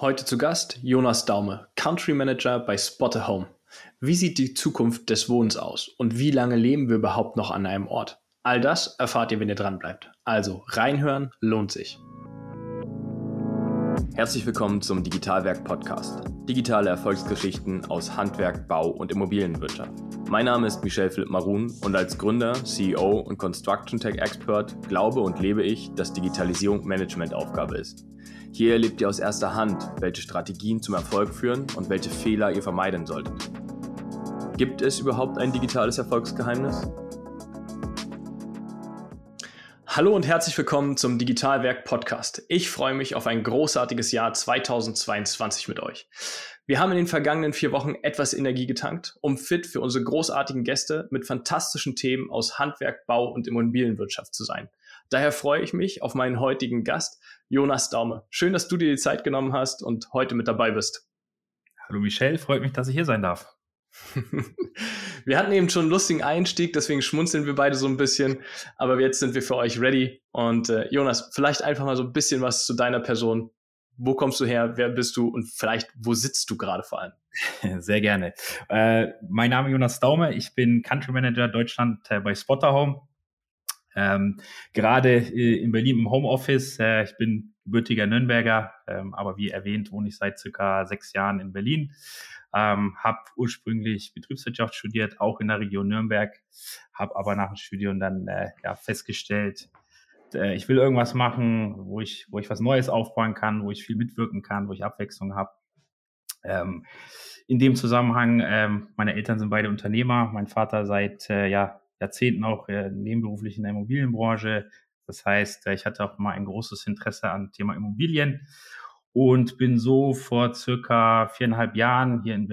Heute zu Gast Jonas Daume, Country Manager bei Spot a Home. Wie sieht die Zukunft des Wohnens aus und wie lange leben wir überhaupt noch an einem Ort? All das erfahrt ihr, wenn ihr dran bleibt. Also reinhören lohnt sich. Herzlich willkommen zum Digitalwerk Podcast. Digitale Erfolgsgeschichten aus Handwerk, Bau und Immobilienwirtschaft. Mein Name ist Michel Philipp Marun und als Gründer, CEO und Construction Tech Expert glaube und lebe ich, dass Digitalisierung Managementaufgabe ist. Hier erlebt ihr aus erster Hand, welche Strategien zum Erfolg führen und welche Fehler ihr vermeiden solltet. Gibt es überhaupt ein digitales Erfolgsgeheimnis? Hallo und herzlich willkommen zum Digitalwerk Podcast. Ich freue mich auf ein großartiges Jahr 2022 mit euch. Wir haben in den vergangenen vier Wochen etwas Energie getankt, um fit für unsere großartigen Gäste mit fantastischen Themen aus Handwerk, Bau und Immobilienwirtschaft zu sein. Daher freue ich mich auf meinen heutigen Gast, Jonas Daume. Schön, dass du dir die Zeit genommen hast und heute mit dabei bist. Hallo Michelle, freut mich, dass ich hier sein darf. wir hatten eben schon einen lustigen Einstieg, deswegen schmunzeln wir beide so ein bisschen. Aber jetzt sind wir für euch ready. Und äh, Jonas, vielleicht einfach mal so ein bisschen was zu deiner Person. Wo kommst du her? Wer bist du? Und vielleicht, wo sitzt du gerade vor allem? Sehr gerne. Äh, mein Name ist Jonas Daume. Ich bin Country Manager Deutschland äh, bei Spotter Home. Ähm, gerade äh, in Berlin im Homeoffice. Äh, ich bin gebürtiger Nürnberger, ähm, aber wie erwähnt wohne ich seit circa sechs Jahren in Berlin. Ähm, habe ursprünglich Betriebswirtschaft studiert, auch in der Region Nürnberg, habe aber nach dem Studium dann äh, ja, festgestellt, äh, ich will irgendwas machen, wo ich, wo ich was Neues aufbauen kann, wo ich viel mitwirken kann, wo ich Abwechslung habe. Ähm, in dem Zusammenhang, ähm, meine Eltern sind beide Unternehmer, mein Vater seit äh, ja, Jahrzehnten auch äh, nebenberuflich in der Immobilienbranche. Das heißt, äh, ich hatte auch mal ein großes Interesse an Thema Immobilien und bin so vor circa viereinhalb Jahren hier in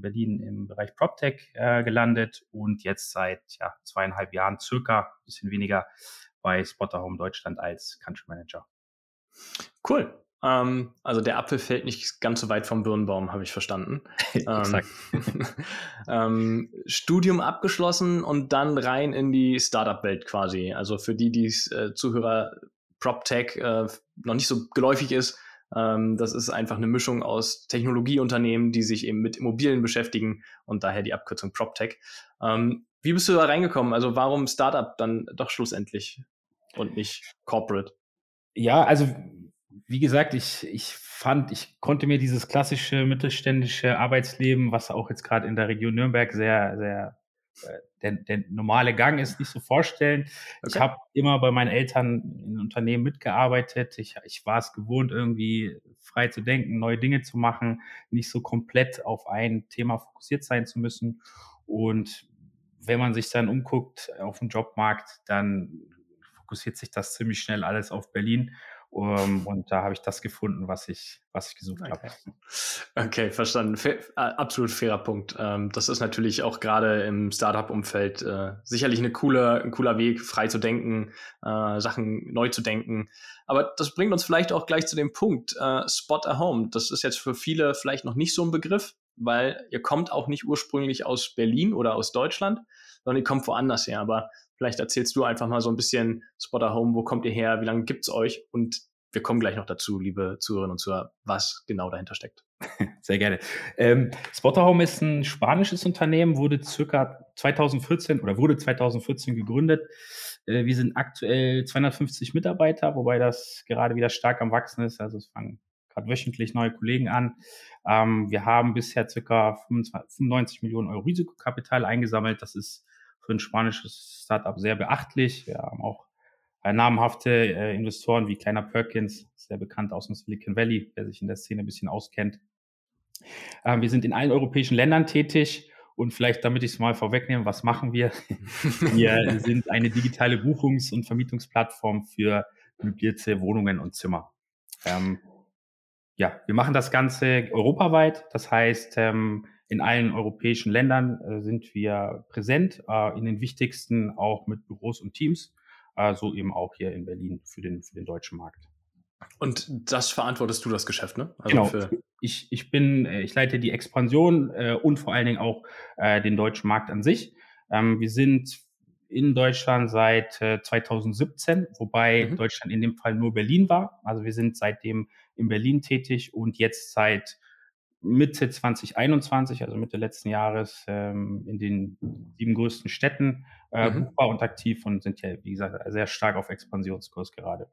Berlin im Bereich PropTech äh, gelandet und jetzt seit ja, zweieinhalb Jahren circa, bisschen weniger, bei Spotter Home Deutschland als Country Manager. Cool. Ähm, also der Apfel fällt nicht ganz so weit vom Birnbaum, habe ich verstanden. ähm, ähm, Studium abgeschlossen und dann rein in die Startup-Welt quasi. Also für die, die äh, Zuhörer PropTech äh, noch nicht so geläufig ist, ähm, das ist einfach eine Mischung aus Technologieunternehmen, die sich eben mit Immobilien beschäftigen und daher die Abkürzung PropTech. Ähm, wie bist du da reingekommen? Also warum Startup dann doch schlussendlich und nicht Corporate? Ja, also wie gesagt, ich, ich fand, ich konnte mir dieses klassische mittelständische Arbeitsleben, was auch jetzt gerade in der Region Nürnberg sehr, sehr äh, der, der normale Gang ist, nicht so vorstellen. Okay. Ich habe immer bei meinen Eltern in Unternehmen mitgearbeitet. Ich, ich war es gewohnt, irgendwie frei zu denken, neue Dinge zu machen, nicht so komplett auf ein Thema fokussiert sein zu müssen. Und wenn man sich dann umguckt auf dem Jobmarkt, dann fokussiert sich das ziemlich schnell alles auf Berlin. Um, ähm, und da habe ich das gefunden, was ich, was ich gesucht okay. habe. Okay, verstanden. Fair, absolut fairer Punkt. Ähm, das ist natürlich auch gerade im Startup-Umfeld äh, sicherlich eine coole, ein cooler Weg, frei zu denken, äh, Sachen neu zu denken. Aber das bringt uns vielleicht auch gleich zu dem Punkt, äh, Spot a Home. Das ist jetzt für viele vielleicht noch nicht so ein Begriff, weil ihr kommt auch nicht ursprünglich aus Berlin oder aus Deutschland, sondern ihr kommt woanders her. Aber Vielleicht erzählst du einfach mal so ein bisschen Spotter Home, wo kommt ihr her, wie lange gibt es euch? Und wir kommen gleich noch dazu, liebe Zuhörerinnen und Zuhörer, was genau dahinter steckt. Sehr gerne. Ähm, Spotter Home ist ein spanisches Unternehmen, wurde circa 2014 oder wurde 2014 gegründet. Äh, wir sind aktuell 250 Mitarbeiter, wobei das gerade wieder stark am Wachsen ist. Also es fangen gerade wöchentlich neue Kollegen an. Ähm, wir haben bisher circa 25, 95 Millionen Euro Risikokapital eingesammelt. Das ist für ein spanisches Startup sehr beachtlich. Wir haben auch äh, namhafte äh, Investoren wie Kleiner Perkins, sehr bekannt aus dem Silicon Valley, der sich in der Szene ein bisschen auskennt. Ähm, wir sind in allen europäischen Ländern tätig und vielleicht, damit ich es mal vorwegnehme, was machen wir? wir sind eine digitale Buchungs- und Vermietungsplattform für möblierte Wohnungen und Zimmer. Ähm, ja, wir machen das Ganze europaweit. Das heißt, ähm, in allen europäischen Ländern äh, sind wir präsent, äh, in den wichtigsten auch mit Büros und Teams, äh, so eben auch hier in Berlin für den, für den deutschen Markt. Und das verantwortest du das Geschäft, ne? Also genau. Ich, ich bin, äh, ich leite die Expansion äh, und vor allen Dingen auch äh, den deutschen Markt an sich. Ähm, wir sind in Deutschland seit äh, 2017, wobei mhm. Deutschland in dem Fall nur Berlin war. Also wir sind seitdem in Berlin tätig und jetzt seit Mitte 2021, also Mitte letzten Jahres, ähm, in den sieben größten Städten äh, mhm. buchbar und aktiv und sind ja, wie gesagt, sehr stark auf Expansionskurs gerade.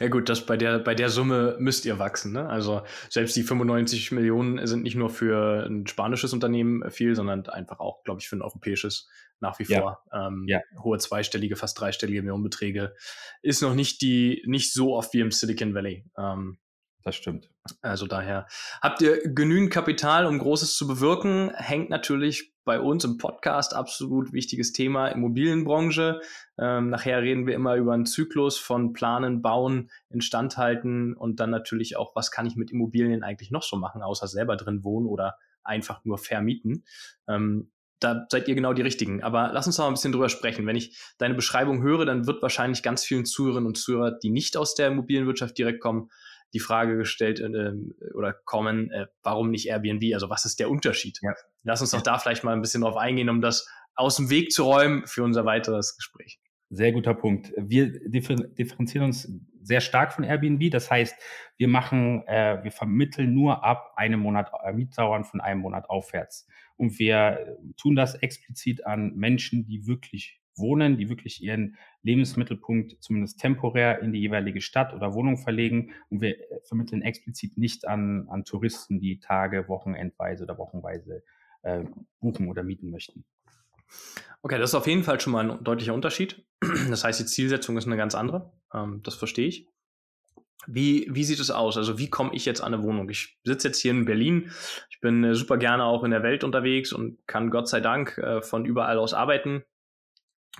Ja gut, das bei der, bei der Summe müsst ihr wachsen. Ne? Also selbst die 95 Millionen sind nicht nur für ein spanisches Unternehmen viel, sondern einfach auch, glaube ich, für ein europäisches nach wie vor. Ja. Ähm, ja. Hohe zweistellige, fast dreistellige Millionenbeträge. Ist noch nicht die, nicht so oft wie im Silicon Valley. Ähm, das stimmt. Also daher habt ihr genügend Kapital, um Großes zu bewirken. Hängt natürlich bei uns im Podcast absolut wichtiges Thema Immobilienbranche. Ähm, nachher reden wir immer über einen Zyklus von Planen, Bauen, Instandhalten und dann natürlich auch, was kann ich mit Immobilien eigentlich noch so machen, außer selber drin wohnen oder einfach nur vermieten. Ähm, da seid ihr genau die Richtigen. Aber lass uns noch ein bisschen drüber sprechen. Wenn ich deine Beschreibung höre, dann wird wahrscheinlich ganz vielen Zuhörerinnen und Zuhörer, die nicht aus der Immobilienwirtschaft direkt kommen, die Frage gestellt äh, oder kommen, äh, warum nicht Airbnb? Also was ist der Unterschied? Ja. Lass uns doch da vielleicht mal ein bisschen drauf eingehen, um das aus dem Weg zu räumen für unser weiteres Gespräch. Sehr guter Punkt. Wir differenzieren uns sehr stark von Airbnb. Das heißt, wir machen, äh, wir vermitteln nur ab einem Monat äh, Mietdauern von einem Monat aufwärts. Und wir tun das explizit an Menschen, die wirklich wohnen, die wirklich ihren Lebensmittelpunkt zumindest temporär in die jeweilige Stadt oder Wohnung verlegen. Und wir äh, vermitteln explizit nicht an, an Touristen, die Tage, Wochenendweise oder Wochenweise äh, buchen oder mieten möchten. Okay, das ist auf jeden Fall schon mal ein deutlicher Unterschied. Das heißt, die Zielsetzung ist eine ganz andere. Ähm, das verstehe ich. Wie, wie sieht es aus? Also wie komme ich jetzt an eine Wohnung? Ich sitze jetzt hier in Berlin. Ich bin äh, super gerne auch in der Welt unterwegs und kann Gott sei Dank äh, von überall aus arbeiten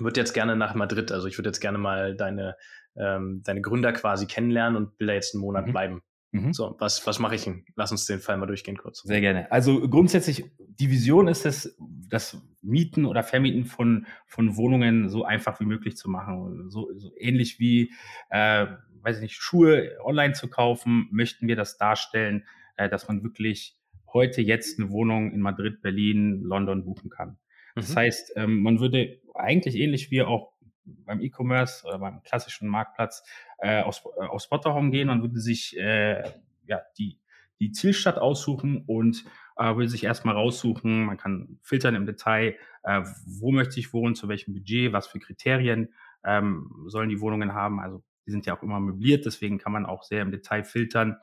würde jetzt gerne nach Madrid, also ich würde jetzt gerne mal deine, ähm, deine Gründer quasi kennenlernen und will da jetzt einen Monat mhm. bleiben. Mhm. So, was, was mache ich denn? Lass uns den Fall mal durchgehen kurz. Sehr gerne. Also grundsätzlich, die Vision ist es, das Mieten oder Vermieten von, von Wohnungen so einfach wie möglich zu machen. So, so ähnlich wie, äh, weiß ich nicht, Schuhe online zu kaufen, möchten wir das darstellen, äh, dass man wirklich heute jetzt eine Wohnung in Madrid, Berlin, London buchen kann. Das mhm. heißt, ähm, man würde eigentlich ähnlich wie auch beim E-Commerce oder beim klassischen Marktplatz äh, auf, äh, auf Spotterhome gehen. Man würde sich äh, ja, die, die Zielstadt aussuchen und äh, würde sich erstmal raussuchen. Man kann filtern im Detail, äh, wo möchte ich wohnen, zu welchem Budget, was für Kriterien ähm, sollen die Wohnungen haben. Also die sind ja auch immer möbliert, deswegen kann man auch sehr im Detail filtern,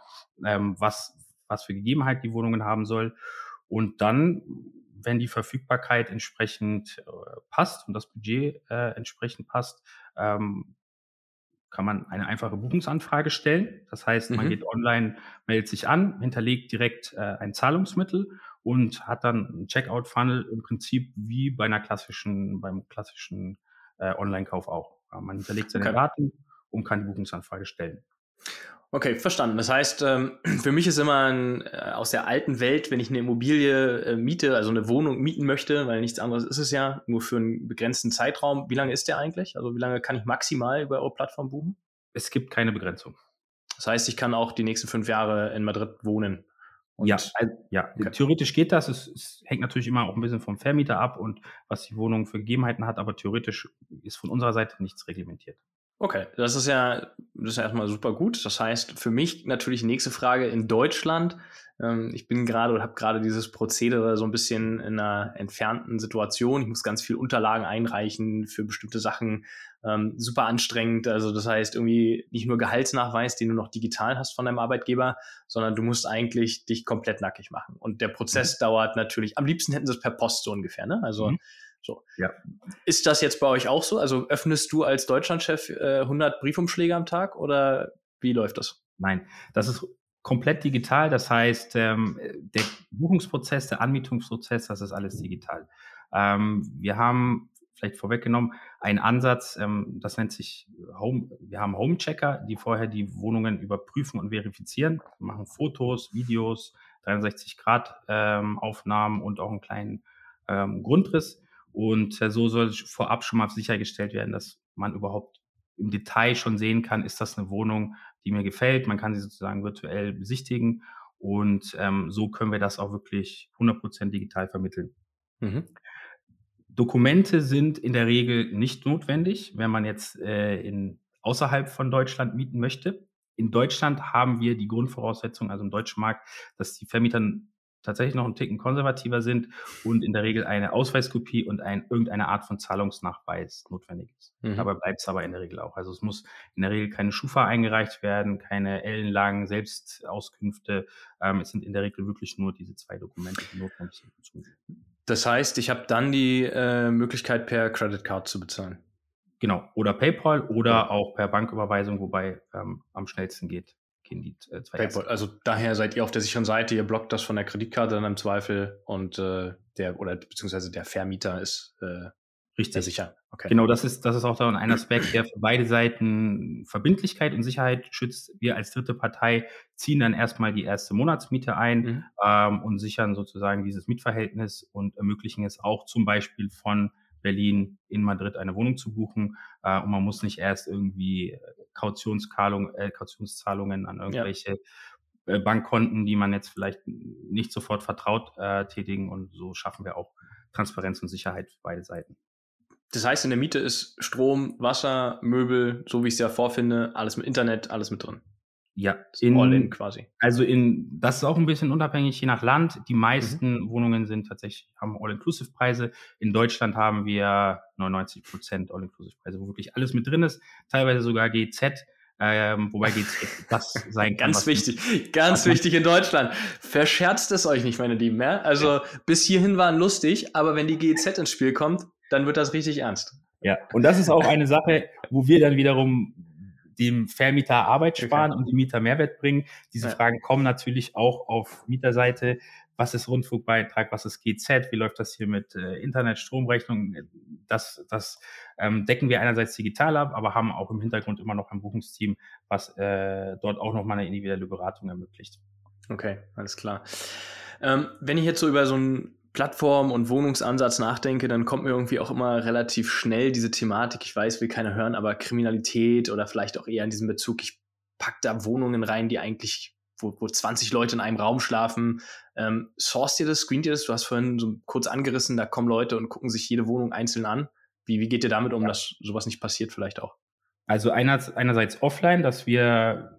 ähm, was, was für Gegebenheit die Wohnungen haben soll. Und dann wenn die Verfügbarkeit entsprechend äh, passt und das Budget äh, entsprechend passt, ähm, kann man eine einfache Buchungsanfrage stellen. Das heißt, man mhm. geht online, meldet sich an, hinterlegt direkt äh, ein Zahlungsmittel und hat dann einen Checkout-Funnel im Prinzip wie bei einer klassischen, beim klassischen äh, Online-Kauf auch. Man hinterlegt seine okay. Daten und kann die Buchungsanfrage stellen. Okay, verstanden. Das heißt, ähm, für mich ist immer ein, äh, aus der alten Welt, wenn ich eine Immobilie äh, miete, also eine Wohnung mieten möchte, weil nichts anderes ist es ja, nur für einen begrenzten Zeitraum. Wie lange ist der eigentlich? Also wie lange kann ich maximal über eure Plattform buchen? Es gibt keine Begrenzung. Das heißt, ich kann auch die nächsten fünf Jahre in Madrid wohnen. ja, also, ja. Okay. theoretisch geht das. Es, es, hängt natürlich immer auch ein bisschen vom Vermieter ab und was die Wohnung für Gegebenheiten hat, aber theoretisch ist von unserer Seite nichts reglementiert. Okay, das ist ja, das ist ja erstmal super gut. Das heißt, für mich natürlich nächste Frage in Deutschland. Ähm, ich bin gerade oder habe gerade dieses Prozedere so ein bisschen in einer entfernten Situation. Ich muss ganz viel Unterlagen einreichen für bestimmte Sachen. Ähm, super anstrengend. Also das heißt irgendwie nicht nur Gehaltsnachweis, den du noch digital hast von deinem Arbeitgeber, sondern du musst eigentlich dich komplett nackig machen. Und der Prozess mhm. dauert natürlich, am liebsten hätten sie es per Post so ungefähr, ne? Also mhm so. Ja. Ist das jetzt bei euch auch so? Also öffnest du als Deutschlandchef äh, 100 Briefumschläge am Tag oder wie läuft das? Nein, das ist komplett digital. Das heißt, ähm, der Buchungsprozess, der Anmietungsprozess, das ist alles digital. Ähm, wir haben vielleicht vorweggenommen einen Ansatz, ähm, das nennt sich Home. Wir haben Home-Checker, die vorher die Wohnungen überprüfen und verifizieren, wir machen Fotos, Videos, 63 Grad ähm, Aufnahmen und auch einen kleinen ähm, Grundriss und äh, so soll vorab schon mal sichergestellt werden, dass man überhaupt im Detail schon sehen kann, ist das eine Wohnung, die mir gefällt. Man kann sie sozusagen virtuell besichtigen und ähm, so können wir das auch wirklich 100% digital vermitteln. Mhm. Dokumente sind in der Regel nicht notwendig, wenn man jetzt äh, in, außerhalb von Deutschland mieten möchte. in Deutschland haben wir die Grundvoraussetzung, also im deutschen Markt, dass die Vermieter tatsächlich noch einen Ticken konservativer sind und in der Regel eine Ausweiskopie und ein, irgendeine Art von Zahlungsnachweis notwendig ist. Mhm. Dabei bleibt es aber in der Regel auch. Also es muss in der Regel keine Schufa eingereicht werden, keine ellenlangen Selbstauskünfte. Ähm, es sind in der Regel wirklich nur diese zwei Dokumente, die notwendig sind. Das heißt, ich habe dann die äh, Möglichkeit, per Credit Card zu bezahlen. Genau, oder PayPal oder auch per Banküberweisung, wobei ähm, am schnellsten geht gehen die äh, zwei PayPal. Also daher seid ihr auf der sicheren Seite, ihr blockt das von der Kreditkarte dann im Zweifel und äh, der oder beziehungsweise der Vermieter ist äh, Richtig. sicher. Okay. Genau, das ist, das ist auch dann ein Aspekt, der für beide Seiten Verbindlichkeit und Sicherheit schützt. Wir als dritte Partei ziehen dann erstmal die erste Monatsmiete ein mhm. ähm, und sichern sozusagen dieses Mietverhältnis und ermöglichen es auch zum Beispiel von Berlin in Madrid eine Wohnung zu buchen. Äh, und man muss nicht erst irgendwie äh, Kautionszahlung, äh, Kautionszahlungen an irgendwelche ja. äh, Bankkonten, die man jetzt vielleicht nicht sofort vertraut, äh, tätigen. Und so schaffen wir auch Transparenz und Sicherheit für beide Seiten. Das heißt, in der Miete ist Strom, Wasser, Möbel, so wie ich es ja vorfinde, alles mit Internet, alles mit drin. Ja, in, all in quasi. Also in, das ist auch ein bisschen unabhängig je nach Land. Die meisten mhm. Wohnungen sind tatsächlich, haben All-Inclusive-Preise. In Deutschland haben wir 99 Prozent All-Inclusive-Preise, wo wirklich alles mit drin ist. Teilweise sogar GZ. Ähm, wobei GZ das sein kann. Ganz wichtig, ganz wichtig in Deutschland. Verscherzt es euch nicht, meine Lieben. Ja? Also ja. bis hierhin waren lustig, aber wenn die GZ ins Spiel kommt, dann wird das richtig ernst. Ja, und das ist auch eine Sache, wo wir dann wiederum dem Vermieter Arbeit sparen okay. und dem Mieter Mehrwert bringen. Diese ja. Fragen kommen natürlich auch auf Mieterseite. Was ist Rundfunkbeitrag? Was ist GZ? Wie läuft das hier mit äh, Internet, Stromrechnung? Das, das ähm, decken wir einerseits digital ab, aber haben auch im Hintergrund immer noch ein Buchungsteam, was äh, dort auch nochmal eine individuelle Beratung ermöglicht. Okay, alles klar. Ähm, wenn ich jetzt so über so ein Plattform- und Wohnungsansatz nachdenke, dann kommt mir irgendwie auch immer relativ schnell diese Thematik, ich weiß, will keiner hören, aber Kriminalität oder vielleicht auch eher in diesem Bezug, ich packe da Wohnungen rein, die eigentlich, wo, wo 20 Leute in einem Raum schlafen. Ähm, sourced ihr das, screent ihr das? Du hast vorhin so kurz angerissen, da kommen Leute und gucken sich jede Wohnung einzeln an. Wie, wie geht ihr damit um, ja. dass sowas nicht passiert vielleicht auch? Also einerseits, einerseits offline, dass wir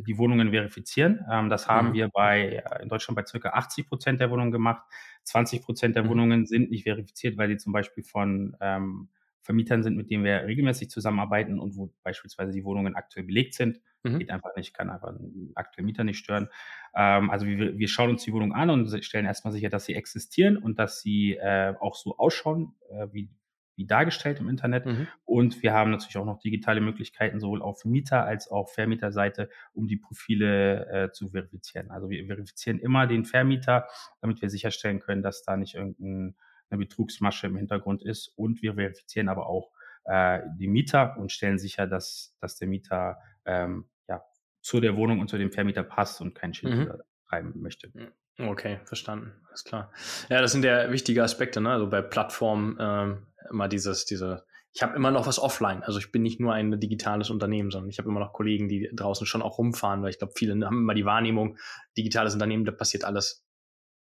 die Wohnungen verifizieren. Ähm, das haben mhm. wir bei, äh, in Deutschland bei circa 80 Prozent der Wohnungen gemacht. 20 Prozent der mhm. Wohnungen sind nicht verifiziert, weil sie zum Beispiel von ähm, Vermietern sind, mit denen wir regelmäßig zusammenarbeiten und wo beispielsweise die Wohnungen aktuell belegt sind. Mhm. Geht einfach nicht, kann einfach einen aktuellen Mieter nicht stören. Ähm, also wir, wir schauen uns die Wohnung an und stellen erstmal sicher, dass sie existieren und dass sie äh, auch so ausschauen, äh, wie, wie dargestellt im Internet. Mhm. Und wir haben natürlich auch noch digitale Möglichkeiten, sowohl auf Mieter- als auch Vermieterseite, um die Profile äh, zu verifizieren. Also wir verifizieren immer den Vermieter, damit wir sicherstellen können, dass da nicht irgendeine Betrugsmasche im Hintergrund ist. Und wir verifizieren aber auch äh, die Mieter und stellen sicher, dass, dass der Mieter ähm, ja, zu der Wohnung und zu dem Vermieter passt und kein Schild mhm. treiben möchte. Okay, verstanden. Alles klar. Ja, das sind ja wichtige Aspekte, ne? Also bei Plattformen ähm, immer dieses, diese, ich habe immer noch was offline. Also ich bin nicht nur ein digitales Unternehmen, sondern ich habe immer noch Kollegen, die draußen schon auch rumfahren, weil ich glaube, viele haben immer die Wahrnehmung, digitales Unternehmen, da passiert alles.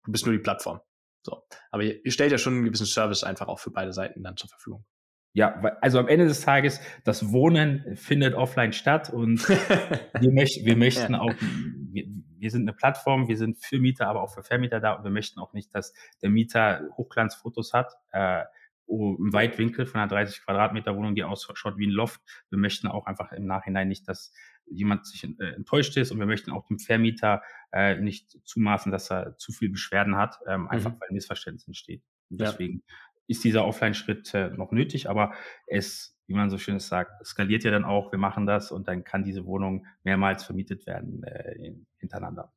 Du bist nur die Plattform. So. Aber ihr, ihr stellt ja schon einen gewissen Service einfach auch für beide Seiten dann zur Verfügung. Ja, also am Ende des Tages, das Wohnen findet offline statt und wir, möchten, wir möchten auch, wir, wir, sind eine Plattform, wir sind für Mieter, aber auch für Vermieter da und wir möchten auch nicht, dass der Mieter Hochglanzfotos hat. Äh, im Weitwinkel von einer 30 Quadratmeter Wohnung, die ausschaut wie ein Loft. Wir möchten auch einfach im Nachhinein nicht, dass jemand sich äh, enttäuscht ist und wir möchten auch dem Vermieter äh, nicht zumaßen, dass er zu viel Beschwerden hat, ähm, einfach mhm. weil ein Missverständnis entsteht. Und deswegen ja. ist dieser Offline-Schritt äh, noch nötig, aber es, wie man so schön sagt, skaliert ja dann auch, wir machen das und dann kann diese Wohnung mehrmals vermietet werden äh, hintereinander.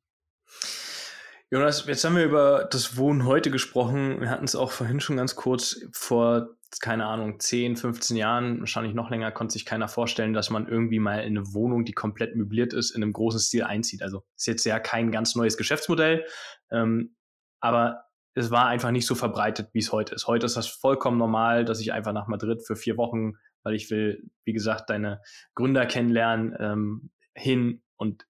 Jonas, jetzt haben wir über das Wohnen heute gesprochen. Wir hatten es auch vorhin schon ganz kurz. Vor, keine Ahnung, 10, 15 Jahren, wahrscheinlich noch länger, konnte sich keiner vorstellen, dass man irgendwie mal in eine Wohnung, die komplett möbliert ist, in einem großen Stil einzieht. Also ist jetzt ja kein ganz neues Geschäftsmodell, ähm, aber es war einfach nicht so verbreitet, wie es heute ist. Heute ist das vollkommen normal, dass ich einfach nach Madrid für vier Wochen, weil ich will, wie gesagt, deine Gründer kennenlernen, ähm, hin und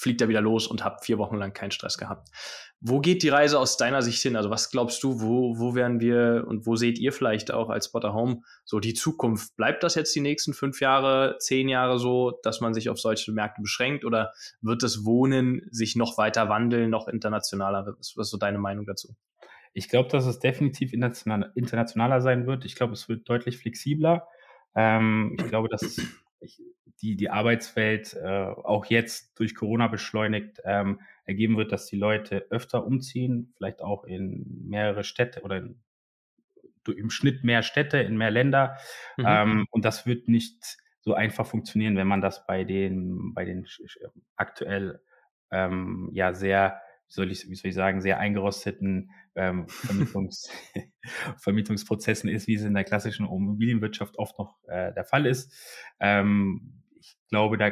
fliegt er wieder los und habe vier Wochen lang keinen Stress gehabt. Wo geht die Reise aus deiner Sicht hin? Also was glaubst du, wo, wo werden wir und wo seht ihr vielleicht auch als Spotter Home so die Zukunft? Bleibt das jetzt die nächsten fünf Jahre, zehn Jahre so, dass man sich auf solche Märkte beschränkt oder wird das Wohnen sich noch weiter wandeln, noch internationaler? Was ist so deine Meinung dazu? Ich glaube, dass es definitiv internationaler sein wird. Ich glaube, es wird deutlich flexibler. Ähm, ich glaube, dass ich, die, die Arbeitswelt äh, auch jetzt durch Corona beschleunigt ähm, ergeben wird, dass die Leute öfter umziehen, vielleicht auch in mehrere Städte oder in, im Schnitt mehr Städte, in mehr Länder. Mhm. Ähm, und das wird nicht so einfach funktionieren, wenn man das bei den, bei den aktuell ähm, ja sehr, wie soll ich, wie soll ich sagen, sehr eingerosteten ähm, Vermietungs Vermietungsprozessen ist, wie es in der klassischen Immobilienwirtschaft oft noch äh, der Fall ist. Ähm, glaube, da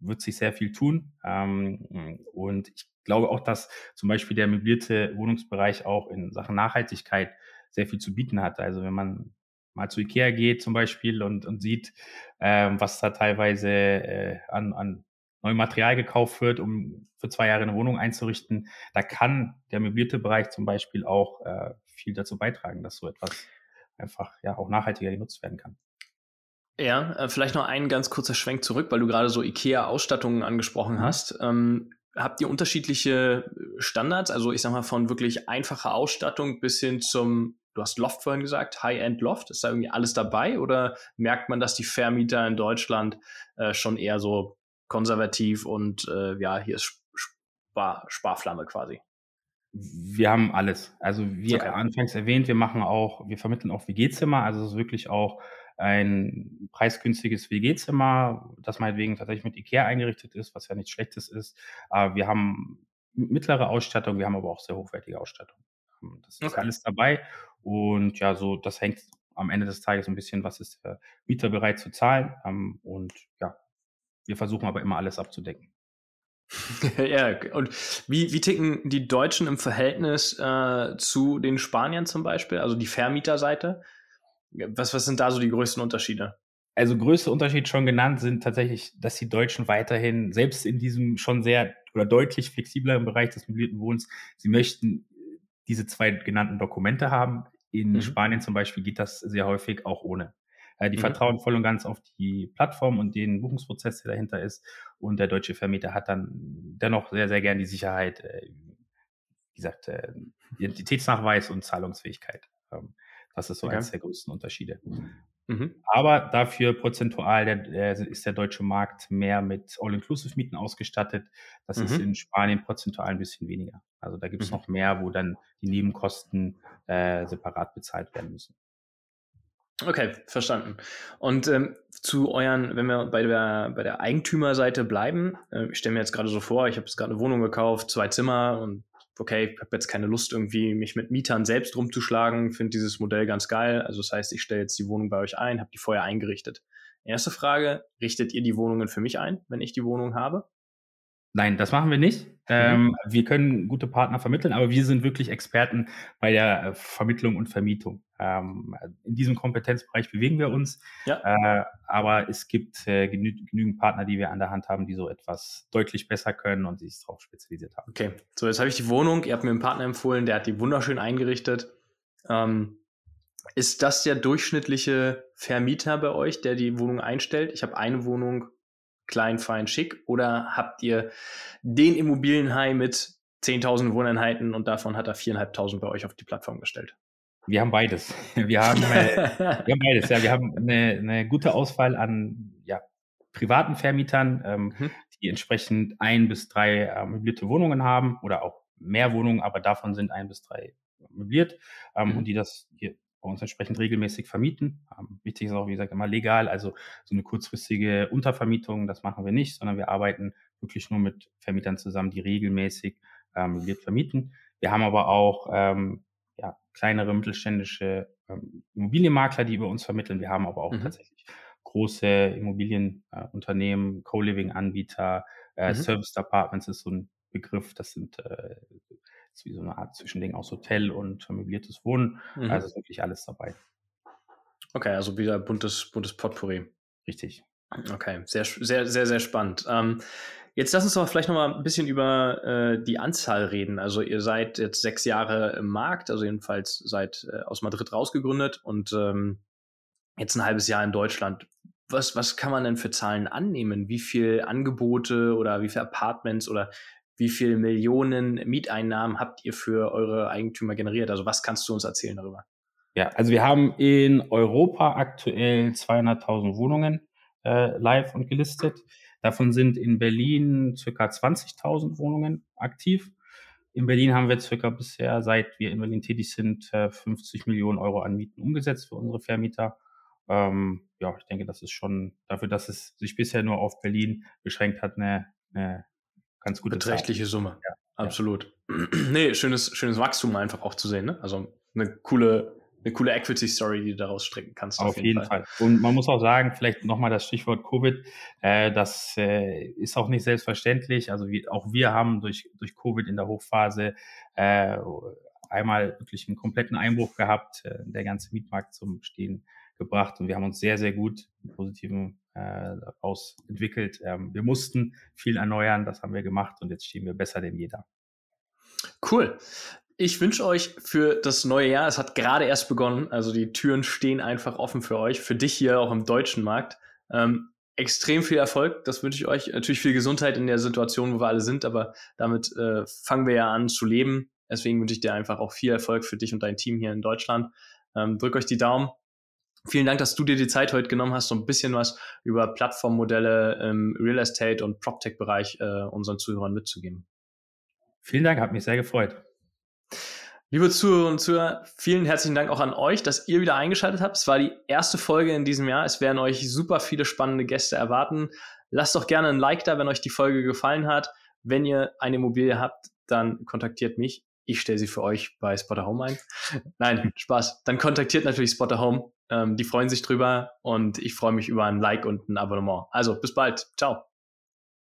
wird sich sehr viel tun. Ähm, und ich glaube auch, dass zum Beispiel der möblierte Wohnungsbereich auch in Sachen Nachhaltigkeit sehr viel zu bieten hat. Also wenn man mal zu Ikea geht zum Beispiel und, und sieht, ähm, was da teilweise äh, an, an neuem Material gekauft wird, um für zwei Jahre eine Wohnung einzurichten, da kann der möblierte Bereich zum Beispiel auch äh, viel dazu beitragen, dass so etwas einfach ja auch nachhaltiger genutzt werden kann. Ja, äh, vielleicht noch ein ganz kurzer Schwenk zurück, weil du gerade so IKEA-Ausstattungen angesprochen mhm. hast. Ähm, habt ihr unterschiedliche Standards? Also ich sag mal von wirklich einfacher Ausstattung bis hin zum, du hast Loft vorhin gesagt, High-End Loft. Ist da irgendwie alles dabei oder merkt man, dass die Vermieter in Deutschland äh, schon eher so konservativ und äh, ja, hier ist Spar Sparflamme quasi? Wir haben alles. Also wie okay. anfangs erwähnt, wir machen auch, wir vermitteln auch WG-Zimmer, also es ist wirklich auch ein preisgünstiges WG-Zimmer, das meinetwegen tatsächlich mit IKEA eingerichtet ist, was ja nichts Schlechtes ist. Aber wir haben mittlere Ausstattung, wir haben aber auch sehr hochwertige Ausstattung. Ähm, das ist okay. alles dabei. Und ja, so, das hängt am Ende des Tages ein bisschen, was ist der Mieter bereit zu zahlen. Ähm, und ja, wir versuchen aber immer alles abzudecken. ja, und wie, wie ticken die Deutschen im Verhältnis äh, zu den Spaniern zum Beispiel, also die Vermieterseite? Was, was sind da so die größten Unterschiede? Also größte Unterschied schon genannt sind tatsächlich, dass die Deutschen weiterhin, selbst in diesem schon sehr oder deutlich flexibleren Bereich des mobilierten Wohnens, sie möchten diese zwei genannten Dokumente haben. In mhm. Spanien zum Beispiel geht das sehr häufig auch ohne. Äh, die mhm. vertrauen voll und ganz auf die Plattform und den Buchungsprozess, der dahinter ist. Und der deutsche Vermieter hat dann dennoch sehr, sehr gern die Sicherheit, äh, wie gesagt, äh, Identitätsnachweis und Zahlungsfähigkeit. Das ist so okay. eines der größten Unterschiede. Mhm. Aber dafür prozentual der, der, ist der deutsche Markt mehr mit All-Inclusive-Mieten ausgestattet. Das mhm. ist in Spanien prozentual ein bisschen weniger. Also da gibt es mhm. noch mehr, wo dann die Nebenkosten äh, separat bezahlt werden müssen. Okay, verstanden. Und ähm, zu euren, wenn wir bei der, bei der Eigentümerseite bleiben, äh, ich stelle mir jetzt gerade so vor, ich habe jetzt gerade eine Wohnung gekauft, zwei Zimmer und okay, ich habe jetzt keine Lust, irgendwie mich mit Mietern selbst rumzuschlagen, finde dieses Modell ganz geil. Also das heißt, ich stelle jetzt die Wohnung bei euch ein, habe die vorher eingerichtet. Erste Frage, richtet ihr die Wohnungen für mich ein, wenn ich die Wohnung habe? Nein, das machen wir nicht. Mhm. Ähm, wir können gute Partner vermitteln, aber wir sind wirklich Experten bei der äh, Vermittlung und Vermietung. Ähm, in diesem Kompetenzbereich bewegen wir uns. Ja. Äh, aber es gibt äh, genü genügend Partner, die wir an der Hand haben, die so etwas deutlich besser können und sich darauf spezialisiert haben. Okay, so jetzt habe ich die Wohnung. Ihr habt mir einen Partner empfohlen, der hat die wunderschön eingerichtet. Ähm, ist das der durchschnittliche Vermieter bei euch, der die Wohnung einstellt? Ich habe eine Wohnung klein, fein, schick? Oder habt ihr den Immobilienhai mit 10.000 Wohneinheiten und davon hat er 4.500 bei euch auf die Plattform gestellt? Wir haben beides. Wir haben, äh, wir haben beides. Ja, wir haben eine, eine gute Auswahl an ja, privaten Vermietern, ähm, mhm. die entsprechend ein bis drei äh, möblierte Wohnungen haben oder auch mehr Wohnungen, aber davon sind ein bis drei möbliert ähm, mhm. und die das hier bei uns entsprechend regelmäßig vermieten. Ähm, wichtig ist auch, wie gesagt, immer legal, also so eine kurzfristige Untervermietung, das machen wir nicht, sondern wir arbeiten wirklich nur mit Vermietern zusammen, die regelmäßig ähm, vermieten. Wir haben aber auch ähm, ja, kleinere mittelständische ähm, Immobilienmakler, die bei uns vermitteln. Wir haben aber auch mhm. tatsächlich große Immobilienunternehmen, äh, Co-Living-Anbieter, äh, mhm. Service Apartments ist so ein Begriff. Das sind äh, ist wie so eine Art Zwischending aus Hotel und möbliertes Wohnen. Mhm. Also ist wirklich alles dabei. Okay, also wieder buntes, buntes Potpourri. Richtig. Okay, sehr, sehr, sehr, sehr spannend. Ähm, Jetzt lass uns doch vielleicht noch mal ein bisschen über äh, die Anzahl reden. Also ihr seid jetzt sechs Jahre im Markt, also jedenfalls seid äh, aus Madrid rausgegründet und ähm, jetzt ein halbes Jahr in Deutschland. Was, was kann man denn für Zahlen annehmen? Wie viel Angebote oder wie viele Apartments oder wie viel Millionen Mieteinnahmen habt ihr für eure Eigentümer generiert? Also was kannst du uns erzählen darüber? Ja, also wir haben in Europa aktuell 200.000 Wohnungen äh, live und gelistet. Davon sind in Berlin circa 20.000 Wohnungen aktiv. In Berlin haben wir circa bisher, seit wir in Berlin tätig sind, 50 äh, Millionen Euro an Mieten umgesetzt für unsere Vermieter. Ähm, ja, ich denke, das ist schon dafür, dass es sich bisher nur auf Berlin beschränkt hat, eine, eine ganz gute beträchtliche. Summe. Ja, Absolut. Ja. nee, schönes, schönes Wachstum einfach auch zu sehen. Ne? Also eine coole eine coole Equity-Story, die du daraus stricken kannst. Auf, auf jeden, jeden Fall. Fall. Und man muss auch sagen, vielleicht nochmal das Stichwort Covid, äh, das äh, ist auch nicht selbstverständlich. Also wie, auch wir haben durch, durch Covid in der Hochphase äh, einmal wirklich einen kompletten Einbruch gehabt, äh, der ganze Mietmarkt zum Stehen gebracht und wir haben uns sehr, sehr gut im Positiven äh, daraus entwickelt. Ähm, wir mussten viel erneuern, das haben wir gemacht und jetzt stehen wir besser denn jeder. Cool. Ich wünsche euch für das neue Jahr, es hat gerade erst begonnen, also die Türen stehen einfach offen für euch, für dich hier auch im deutschen Markt. Ähm, extrem viel Erfolg, das wünsche ich euch. Natürlich viel Gesundheit in der Situation, wo wir alle sind, aber damit äh, fangen wir ja an zu leben. Deswegen wünsche ich dir einfach auch viel Erfolg für dich und dein Team hier in Deutschland. Ähm, drück euch die Daumen. Vielen Dank, dass du dir die Zeit heute genommen hast, so ein bisschen was über Plattformmodelle im Real Estate und PropTech-Bereich äh, unseren Zuhörern mitzugeben. Vielen Dank, hat mich sehr gefreut. Liebe Zuhörer und Zuhörer, vielen herzlichen Dank auch an euch, dass ihr wieder eingeschaltet habt. Es war die erste Folge in diesem Jahr. Es werden euch super viele spannende Gäste erwarten. Lasst doch gerne ein Like da, wenn euch die Folge gefallen hat. Wenn ihr eine Immobilie habt, dann kontaktiert mich. Ich stelle sie für euch bei Spotter Home ein. Nein, Spaß. Dann kontaktiert natürlich Spotter Home. Ähm, die freuen sich drüber und ich freue mich über ein Like und ein Abonnement. Also bis bald. Ciao.